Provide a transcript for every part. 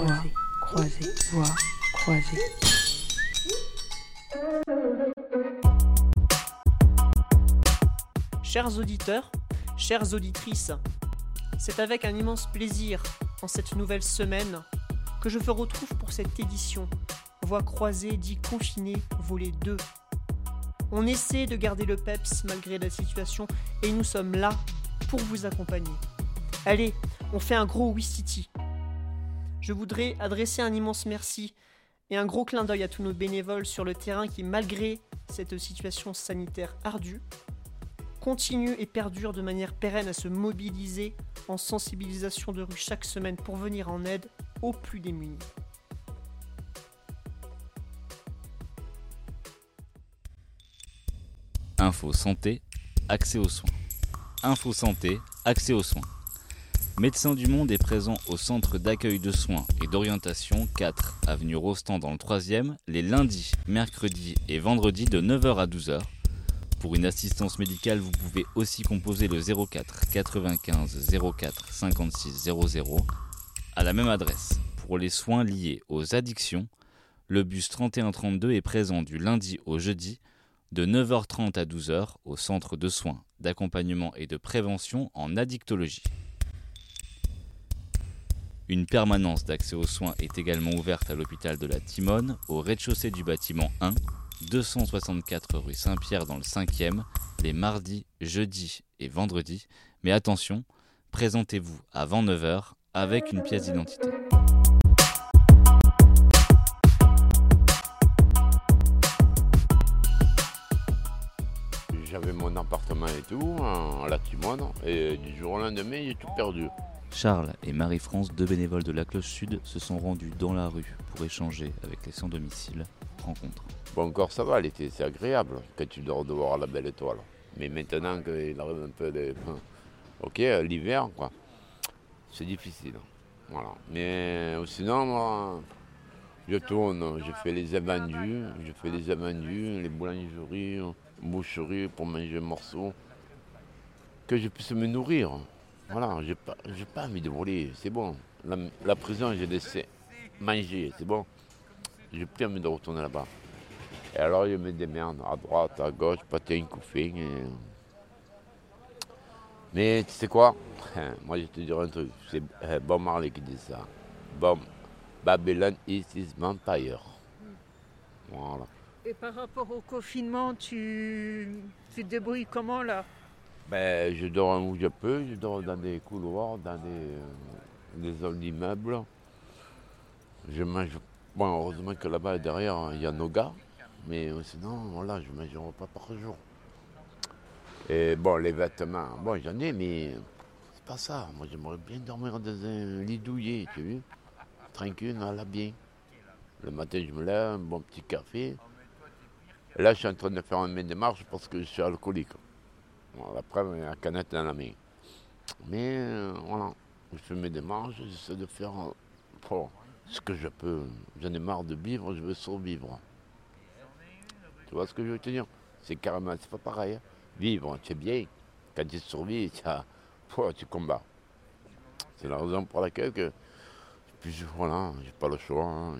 croisé, croisé, voix, croisé. Chers auditeurs, chères auditrices, c'est avec un immense plaisir, en cette nouvelle semaine, que je vous retrouve pour cette édition. Voix croisée dit confiné, volet 2. On essaie de garder le peps malgré la situation et nous sommes là pour vous accompagner. Allez, on fait un gros Wistiti. Je voudrais adresser un immense merci et un gros clin d'œil à tous nos bénévoles sur le terrain qui, malgré cette situation sanitaire ardue, continuent et perdurent de manière pérenne à se mobiliser en sensibilisation de rue chaque semaine pour venir en aide aux plus démunis. Info santé, accès aux soins. Info santé, accès aux soins. Médecins du Monde est présent au centre d'accueil de soins et d'orientation 4 avenue Rostand dans le 3e les lundis, mercredis et vendredis de 9h à 12h. Pour une assistance médicale, vous pouvez aussi composer le 04 95 04 56 00 à la même adresse. Pour les soins liés aux addictions, le bus 3132 est présent du lundi au jeudi de 9h30 à 12h au centre de soins, d'accompagnement et de prévention en addictologie. Une permanence d'accès aux soins est également ouverte à l'hôpital de la Timone, au rez-de-chaussée du bâtiment 1, 264 rue Saint-Pierre dans le 5e, les mardis, jeudis et vendredis. Mais attention, présentez-vous avant 9h avec une pièce d'identité. J'avais mon appartement et tout, à la Timone, et du jour au lendemain, j'ai tout perdu. Charles et Marie-France, deux bénévoles de la Cloche Sud, se sont rendus dans la rue pour échanger avec les sans-domicile. Rencontre. Bon, encore ça va, l'été, c'est agréable quand tu dors dehors à la belle étoile. Mais maintenant qu'il arrive un peu de. Ok, l'hiver, quoi, c'est difficile. Voilà. Mais euh, sinon, moi, je tourne, je fais les invendus, je fais les invendus, les boulangeries, boucheries pour manger un morceau, que je puisse me nourrir. Voilà, j'ai pas, pas envie de voler, c'est bon. La, prison, j'ai laissé manger, c'est bon. J'ai plus envie de retourner là-bas. Et alors, je me démerde à droite, à gauche, pâté un couffin. Et... Mais tu sais quoi? Moi, je te dirais un truc. C'est euh, Bob Marley qui dit ça. Bob, Babylon is his vampire. Voilà. Et par rapport au confinement, tu, tu te débrouilles comment là? Ben, je dors où je peux, je dors dans des couloirs, dans des, euh, des zones d'immeubles. Je mange. Bon, heureusement que là-bas derrière, il y a nos gars. Mais euh, sinon, voilà, je mange un repas par jour. Et bon, les vêtements, bon, j'en ai, mais c'est pas ça. Moi, j'aimerais bien dormir dans un lit douillet, tu vu Tranquille, à la bien. Le matin, je me lève, un bon petit café. Là, je suis en train de faire une démarche parce que je suis alcoolique. Bon, après, il y a la canette dans la main. Mais euh, voilà, je fais mes démarches, j'essaie de faire euh, ce que je peux. J'en ai marre de vivre, je veux survivre. Tu vois ce que je veux te dire? C'est carrément, c'est pas pareil. hein. Vivre, c'est bien. Quand tu survis, tu, combats. C'est la raison pour laquelle que. Puis je- voilà, j'ai pas le choix. hein.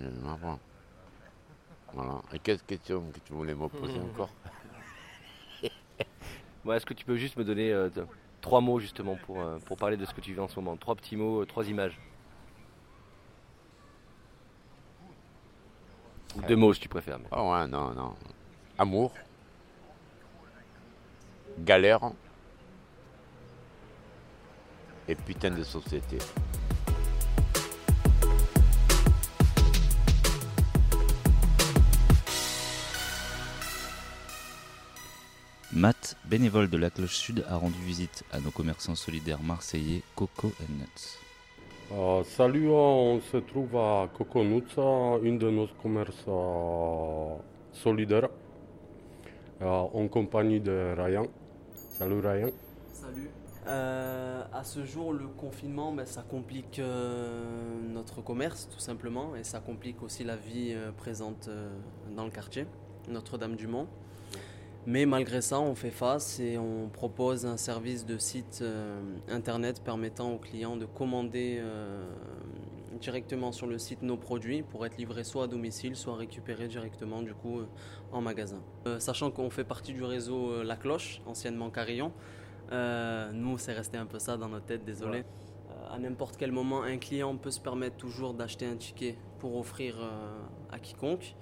Voilà. Et quelle question que tu voulais me poser encore? Est-ce que tu peux juste me donner euh, trois mots justement pour, euh, pour parler de ce que tu vis en ce moment? Trois petits mots, euh, trois images. Ou deux mots si tu préfères. mais- Ah ouais, non, non. Amour. Galère. Et putain de société. Matt, bénévole de la Cloche Sud, a rendu visite à nos commerçants solidaires marseillais Coco Nuts. Uh, salut, on se trouve à Coconuța, une de nos commerces solidaires, uh, en compagnie de Ryan. Salut Ryan. Salut. Euh, à ce jour, le confinement, ben, ça complique euh, notre commerce, tout simplement, et ça complique aussi la vie euh, présente euh, dans le quartier, Notre-Dame-du-Mont. Mais malgré ça, on fait face et on propose un service de site euh, internet permettant aux clients de commander euh, directement sur le site nos produits pour être livrés soit à domicile, soit récupérés directement du coup euh, en magasin. Sachant qu'on fait partie du réseau La Cloche, anciennement Carillon, nous c'est resté un peu ça dans notre tête, désolé. À n'importe quel moment, un client peut se permettre toujours d'acheter un ticket pour offrir euh, à quiconque.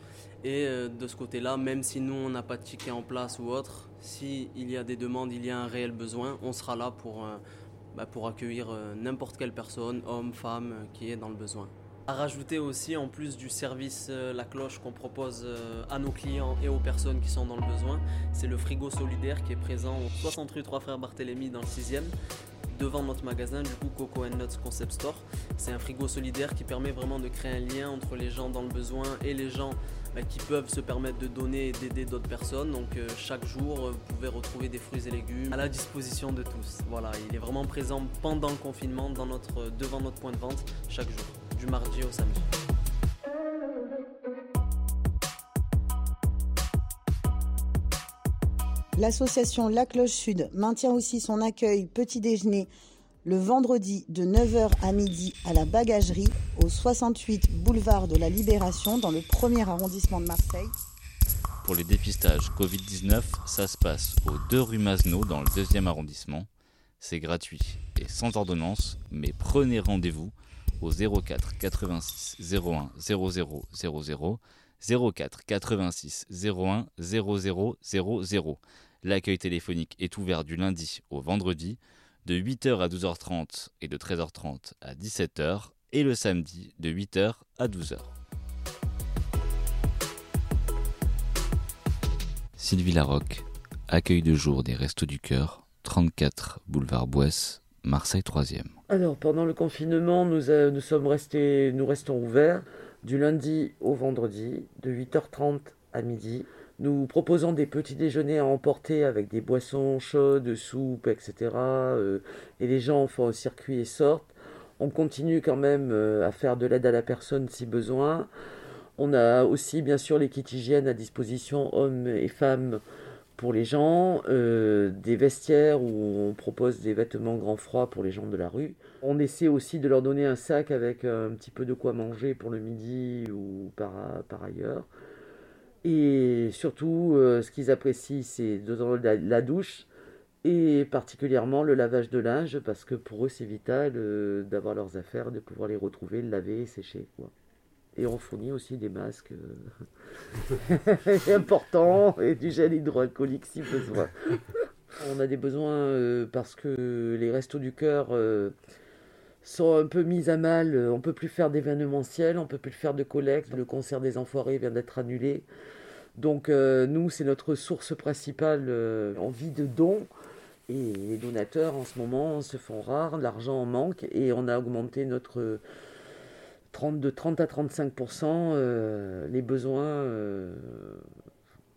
Et euh, de ce côté-là, même si nous on n'a pas de ticket en place ou autre, s'il y a des demandes, il y a un réel besoin, on sera là pour, euh, bah, pour accueillir euh, n'importe quelle personne, homme, femme, euh, qui est dans le besoin. À rajouter aussi, en plus du service euh, La Cloche qu'on propose euh, à nos clients et aux personnes qui sont dans le besoin, c'est le frigo solidaire qui est présent au 60 rue 3 Frères Barthélemy dans le 6e, devant notre magasin, du coup Coco Nuts Concept Store. C'est un frigo solidaire qui permet vraiment de créer un lien entre les gens dans le besoin et les gens bah, qui peuvent se permettre de donner et d'aider d'autres personnes. Donc euh, chaque jour, euh, vous pouvez retrouver des fruits et légumes à la disposition de tous. Voilà, il est vraiment présent pendant le confinement dans notre, devant notre point de vente chaque jour, du mardi au samedi. L'association La Cloche Sud maintient aussi son accueil petit déjeuner le vendredi de 9h à midi à la bagagerie au 68 boulevard de la Libération dans le premier arrondissement de Marseille. Pour les dépistages Covid-19, ça se passe au 2 rue Masneau dans le deuxième arrondissement. C'est gratuit et sans ordonnance, mais prenez rendez-vous au 04 86 01 00 00 04 86 01 00 00. L'accueil téléphonique est ouvert du lundi au vendredi de 8h à 12h30 et de 13h30 à 17h et le samedi de 8h à 12h. Sylvie Larocque, accueil de jour des Restos du Cœur, 34 boulevard Boisse, Marseille 3e. Alors, pendant le confinement, nous, euh, nous sommes restés, nous restons ouverts du lundi au vendredi, de 8h30 à midi. Nous proposons des petits déjeuners à emporter avec des boissons chaudes, soupes, etc. euh, et les gens font un circuit et sortent. On continue quand même euh, à faire de l'aide à la personne si besoin. On a aussi bien sûr les kits hygiène à disposition, hommes et femmes, pour les gens, euh, des vestiaires où on propose des vêtements grand froid pour les gens de la rue. On essaie aussi de leur donner un sac avec un petit peu de quoi manger pour le midi ou par, par ailleurs. Et surtout, euh, ce qu'ils apprécient, c'est la, la douche et particulièrement le lavage de linge parce que pour eux, c'est vital euh, d'avoir leurs affaires, de pouvoir les retrouver, le laver sécher. Quoi. Et on fournit aussi des masques euh, importants et du gel hydroalcoolique si besoin. On a des besoins parce que les restos du cœur sont un peu mis à mal. On ne peut plus faire d'événementiel, on ne peut plus faire de collecte. Le concert des Enfoirés vient d'être annulé. Donc euh, nous, c'est notre source principale euh, en vie de dons. Et les donateurs en ce moment se font rares, l'argent en manque et on a augmenté notre 30, de 30 à 35% euh, les besoins.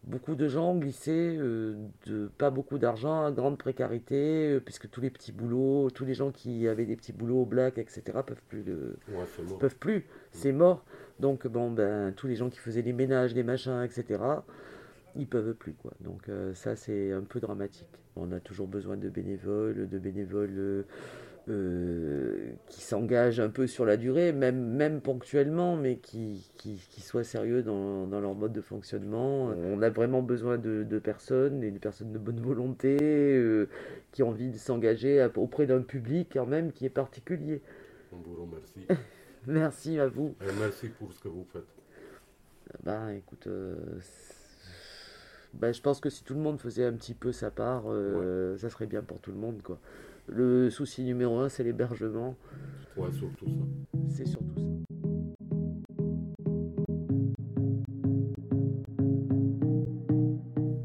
Beaucoup de gens glissé euh, de pas beaucoup d'argent à grande précarité, euh, puisque tous les petits boulots, tous les gens qui avaient des petits boulots au black, etc., peuvent plus le, Ouais, peuvent plus, c'est mort. Donc bon ben tous les gens qui faisaient les ménages, les machins, etc. Ils peuvent plus quoi. Donc euh, ça c'est un peu dramatique. On a toujours besoin de bénévoles, de bénévoles euh, qui s'engagent un peu sur la durée, même, même ponctuellement, mais qui, qui, qui soient sérieux dans, dans leur mode de fonctionnement. On a vraiment besoin de, de personnes, et de personnes de bonne volonté, euh, qui ont envie de s'engager auprès d'un public quand même qui est particulier. On vous remercie. Merci à vous. Et merci pour ce que vous faites. Bah écoute, euh, bah, je pense que si tout le monde faisait un petit peu sa part, euh, ça serait bien pour tout le monde quoi. Le souci numéro un, c'est l'hébergement. Ouais, surtout ça. C'est surtout ça.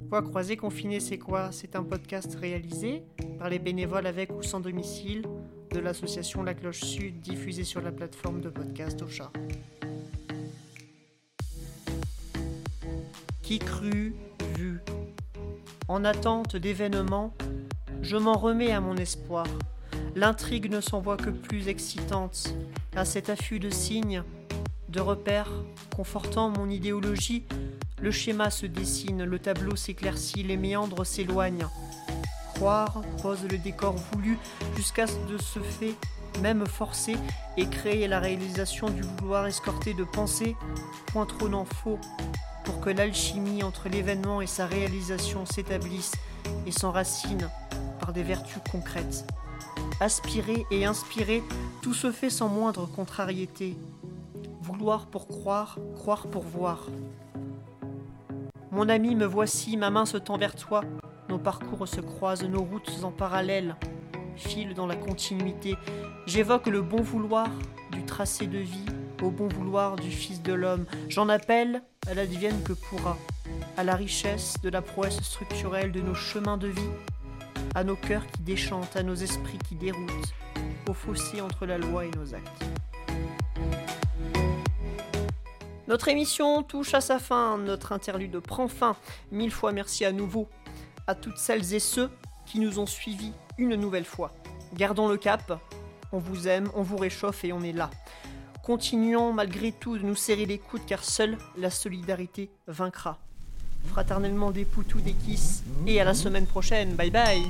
Voix croisée confinée, c'est quoi? C'est un podcast réalisé par les bénévoles avec ou sans domicile de l'association La Cloche Sud diffusé sur la plateforme de podcast Ocha. Qui crut, En attente d'événements, je m'en remets à mon espoir. L'intrigue ne s'envoie que plus excitante à cet affût de signes, de repères, confortant mon idéologie le schéma se dessine, le tableau s'éclaircit, les méandres s'éloignent. Croire pose le décor voulu jusqu'à ce de ce fait même forcé, et créer la réalisation du vouloir escorté de pensées, point trônant faux, pour que l'alchimie entre l'événement et sa réalisation s'établisse et s'enracine par des vertus concrètes. Aspirer et inspirer, tout se fait sans moindre contrariété. Vouloir pour croire, croire pour voir. Mon ami, me voici, ma main se tend vers toi. Nos parcours se croisent, nos routes en parallèle filent dans la continuité. J'évoque le bon vouloir du tracé de vie au bon vouloir du Fils de l'homme. J'en appelle à l'advienne que pourra, à la richesse de la prouesse structurelle de nos chemins de vie, à nos cœurs qui déchantent, à nos esprits qui déroutent, au fossé entre la loi et nos actes. Notre émission touche à sa fin, notre interlude prend fin. Mille fois merci à nouveau à toutes celles et ceux qui nous ont suivis une nouvelle fois. Gardons le cap, on vous aime, on vous réchauffe et on est là. Continuons malgré tout de nous serrer les coudes car seule la solidarité vaincra. Fraternellement des poutous, des kisses et à la semaine prochaine. Bye bye.